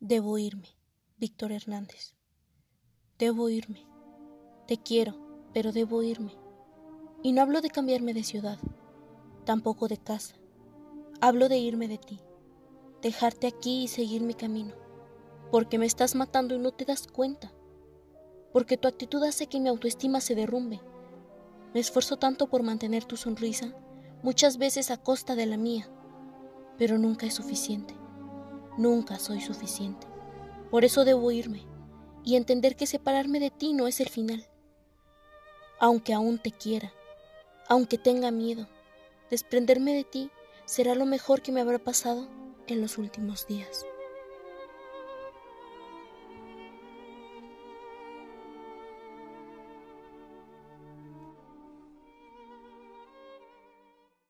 Debo irme, Víctor Hernández. Debo irme. Te quiero, pero debo irme. Y no hablo de cambiarme de ciudad, tampoco de casa. Hablo de irme de ti, dejarte aquí y seguir mi camino, porque me estás matando y no te das cuenta, porque tu actitud hace que mi autoestima se derrumbe. Me esfuerzo tanto por mantener tu sonrisa, muchas veces a costa de la mía, pero nunca es suficiente. Nunca soy suficiente. Por eso debo irme y entender que separarme de ti no es el final. Aunque aún te quiera, aunque tenga miedo, desprenderme de ti será lo mejor que me habrá pasado en los últimos días.